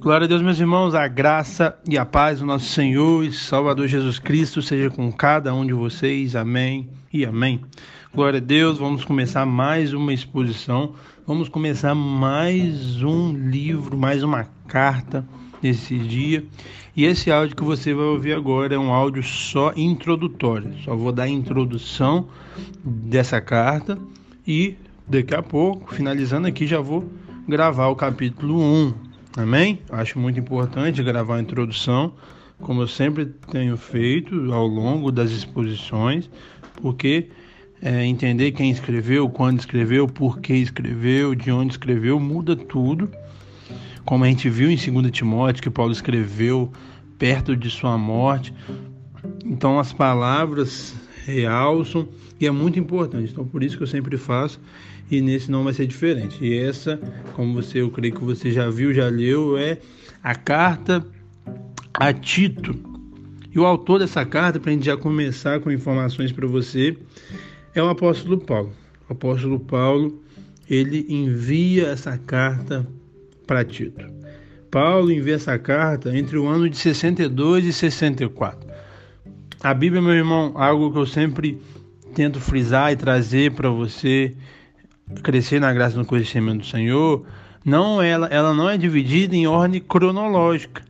Glória a Deus, meus irmãos, a graça e a paz do nosso Senhor e Salvador Jesus Cristo seja com cada um de vocês. Amém e amém. Glória a Deus, vamos começar mais uma exposição, vamos começar mais um livro, mais uma carta nesse dia. E esse áudio que você vai ouvir agora é um áudio só introdutório. Só vou dar a introdução dessa carta e daqui a pouco, finalizando aqui, já vou gravar o capítulo 1 Amém? Acho muito importante gravar a introdução, como eu sempre tenho feito ao longo das exposições, porque é, entender quem escreveu, quando escreveu, por que escreveu, de onde escreveu, muda tudo. Como a gente viu em 2 Timóteo, que Paulo escreveu perto de sua morte. Então as palavras realçam e é muito importante. Então por isso que eu sempre faço e nesse não vai ser diferente. E essa, como você, eu creio que você já viu, já leu, é a carta a Tito. E o autor dessa carta, para a gente já começar com informações para você, é o apóstolo Paulo. O apóstolo Paulo, ele envia essa carta para Tito. Paulo envia essa carta entre o ano de 62 e 64. A Bíblia, meu irmão, algo que eu sempre tento frisar e trazer para você crescer na graça no conhecimento do Senhor, não ela, ela não é dividida em ordem cronológica,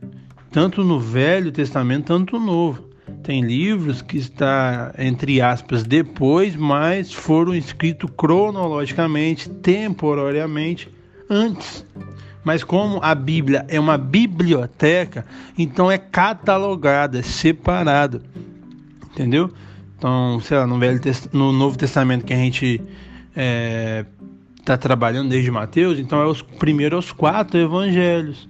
tanto no Velho Testamento, tanto no Novo. Tem livros que está entre aspas depois, mas foram escritos cronologicamente, temporariamente antes. Mas como a Bíblia é uma biblioteca, então é catalogada, é separada. Entendeu? Então, sei lá, no, Velho, no Novo Testamento que a gente é, tá trabalhando desde Mateus, então é os primeiro os quatro evangelhos.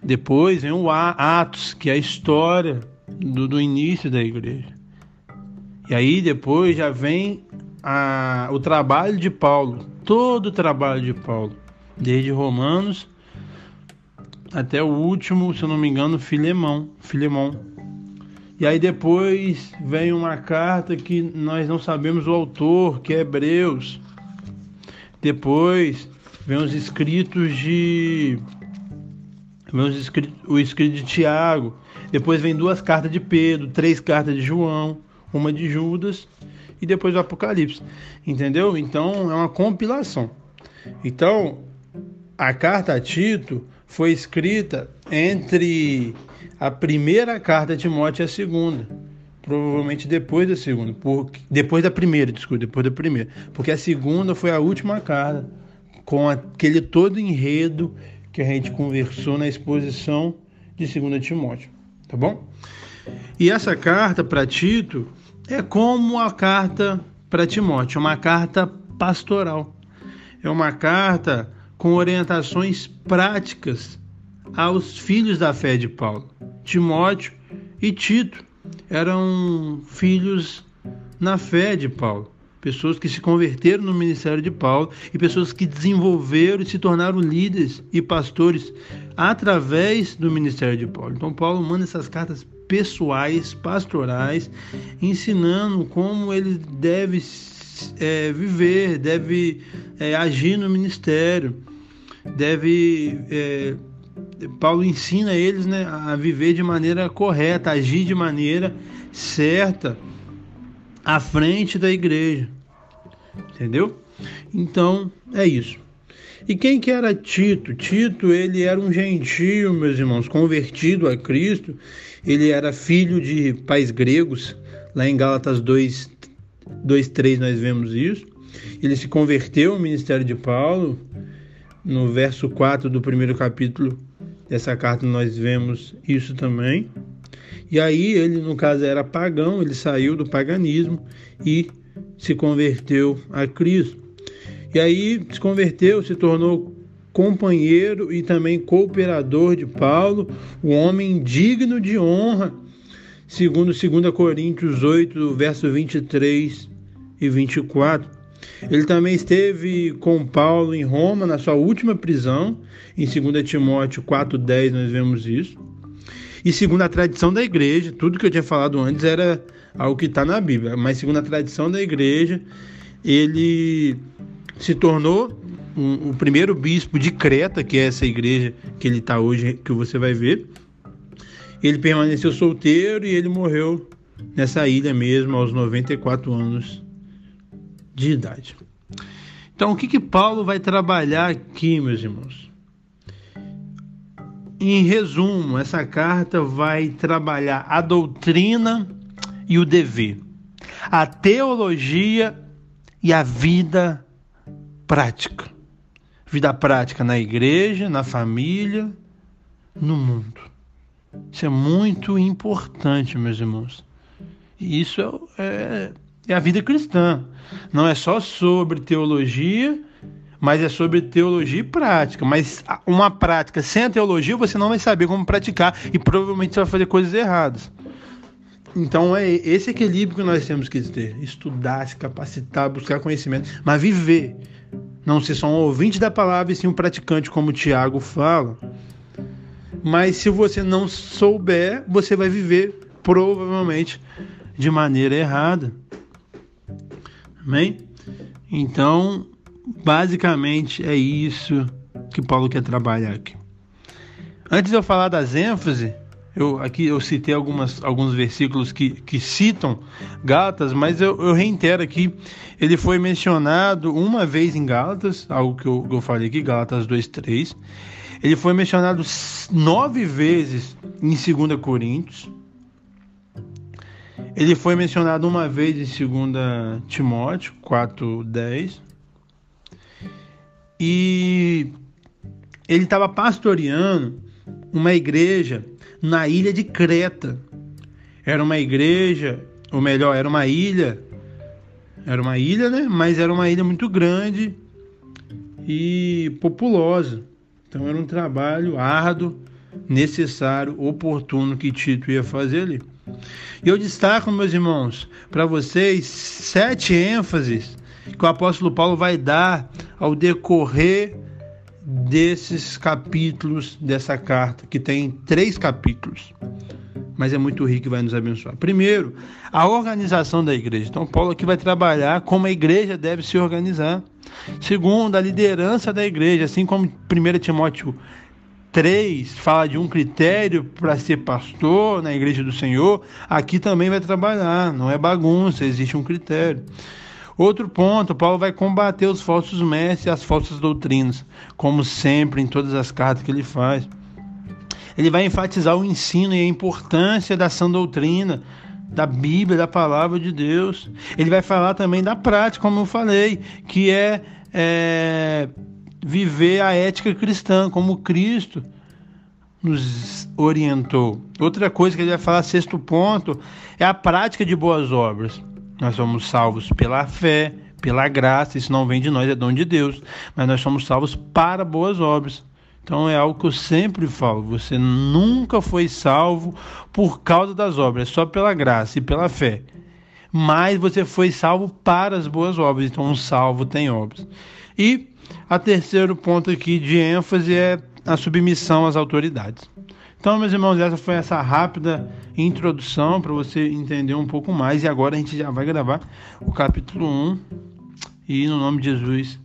Depois vem o Atos, que é a história do, do início da igreja. E aí depois já vem a, o trabalho de Paulo, todo o trabalho de Paulo, desde Romanos até o último, se eu não me engano, Filemão, Filemão. E aí depois vem uma carta que nós não sabemos o autor, que é Hebreus. Depois vem os escritos de vem os escritos, o escrito de Tiago. Depois vem duas cartas de Pedro, três cartas de João, uma de Judas e depois o Apocalipse. Entendeu? Então é uma compilação. Então, a carta a Tito foi escrita entre a primeira carta a Timóteo e a segunda. Provavelmente depois da segunda, porque, depois da primeira, desculpa, depois da primeira. Porque a segunda foi a última carta, com aquele todo enredo que a gente conversou na exposição de 2 Timóteo. Tá bom? E essa carta para Tito é como a carta para Timóteo, é uma carta pastoral. É uma carta com orientações práticas aos filhos da fé de Paulo. Timóteo e Tito eram filhos na fé de Paulo, pessoas que se converteram no ministério de Paulo e pessoas que desenvolveram e se tornaram líderes e pastores através do ministério de Paulo. Então, Paulo manda essas cartas pessoais, pastorais, ensinando como ele deve é, viver, deve é, agir no ministério, deve é, Paulo ensina eles né, a viver de maneira correta, agir de maneira certa à frente da igreja. Entendeu? Então, é isso. E quem que era Tito? Tito, ele era um gentio, meus irmãos, convertido a Cristo. Ele era filho de pais gregos. Lá em Gálatas 2, 2 3 nós vemos isso. Ele se converteu ao ministério de Paulo. No verso 4 do primeiro capítulo dessa carta nós vemos isso também. E aí ele, no caso, era pagão, ele saiu do paganismo e se converteu a Cristo. E aí se converteu, se tornou companheiro e também cooperador de Paulo, um homem digno de honra, segundo 2 Coríntios 8, verso 23 e 24. Ele também esteve com Paulo em Roma, na sua última prisão, em 2 Timóteo 4,10 nós vemos isso. E segundo a tradição da igreja, tudo que eu tinha falado antes era algo que está na Bíblia, mas segundo a tradição da igreja, ele se tornou um, o primeiro bispo de Creta, que é essa igreja que ele está hoje, que você vai ver. Ele permaneceu solteiro e ele morreu nessa ilha mesmo aos 94 anos de idade. Então, o que, que Paulo vai trabalhar aqui, meus irmãos? Em resumo, essa carta vai trabalhar a doutrina e o dever, a teologia e a vida prática. Vida prática na igreja, na família, no mundo. Isso é muito importante, meus irmãos. E isso é, é, é a vida cristã. Não é só sobre teologia, mas é sobre teologia e prática. Mas uma prática sem a teologia você não vai saber como praticar e provavelmente você vai fazer coisas erradas. Então é esse equilíbrio que nós temos que ter: estudar, se capacitar, buscar conhecimento, mas viver. Não ser só um ouvinte da palavra e sim um praticante, como o Tiago fala. Mas se você não souber, você vai viver provavelmente de maneira errada. Amém? Então, basicamente é isso que Paulo quer trabalhar aqui. Antes de eu falar das ênfases, eu, aqui eu citei algumas, alguns versículos que, que citam Gálatas, mas eu, eu reitero aqui, ele foi mencionado uma vez em Gálatas, algo que eu, eu falei aqui, Gálatas 2,3. Ele foi mencionado nove vezes em 2 Coríntios. Ele foi mencionado uma vez em 2 Timóteo 4,10. E ele estava pastoreando uma igreja na ilha de Creta. Era uma igreja, ou melhor, era uma ilha. Era uma ilha, né? Mas era uma ilha muito grande e populosa. Então era um trabalho árduo, necessário, oportuno que Tito ia fazer ali. E eu destaco, meus irmãos, para vocês sete ênfases que o apóstolo Paulo vai dar ao decorrer desses capítulos dessa carta, que tem três capítulos, mas é muito rico e vai nos abençoar. Primeiro, a organização da igreja. Então, Paulo aqui vai trabalhar como a igreja deve se organizar. Segundo, a liderança da igreja, assim como 1 Timóteo 3 fala de um critério para ser pastor na igreja do Senhor, aqui também vai trabalhar, não é bagunça, existe um critério. Outro ponto, Paulo vai combater os falsos mestres e as falsas doutrinas, como sempre em todas as cartas que ele faz. Ele vai enfatizar o ensino e a importância da sã doutrina, da Bíblia, da palavra de Deus. Ele vai falar também da prática, como eu falei, que é, é viver a ética cristã, como Cristo nos orientou. Outra coisa que ele vai falar, sexto ponto, é a prática de boas obras. Nós somos salvos pela fé, pela graça, isso não vem de nós, é dom de Deus, mas nós somos salvos para boas obras. Então é algo que eu sempre falo: você nunca foi salvo por causa das obras, só pela graça e pela fé. Mas você foi salvo para as boas obras, então um salvo tem obras. E a terceiro ponto aqui de ênfase é a submissão às autoridades. Então, meus irmãos, essa foi essa rápida introdução para você entender um pouco mais. E agora a gente já vai gravar o capítulo 1. E no nome de Jesus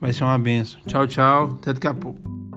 vai ser uma benção. Tchau, tchau. Até daqui a pouco.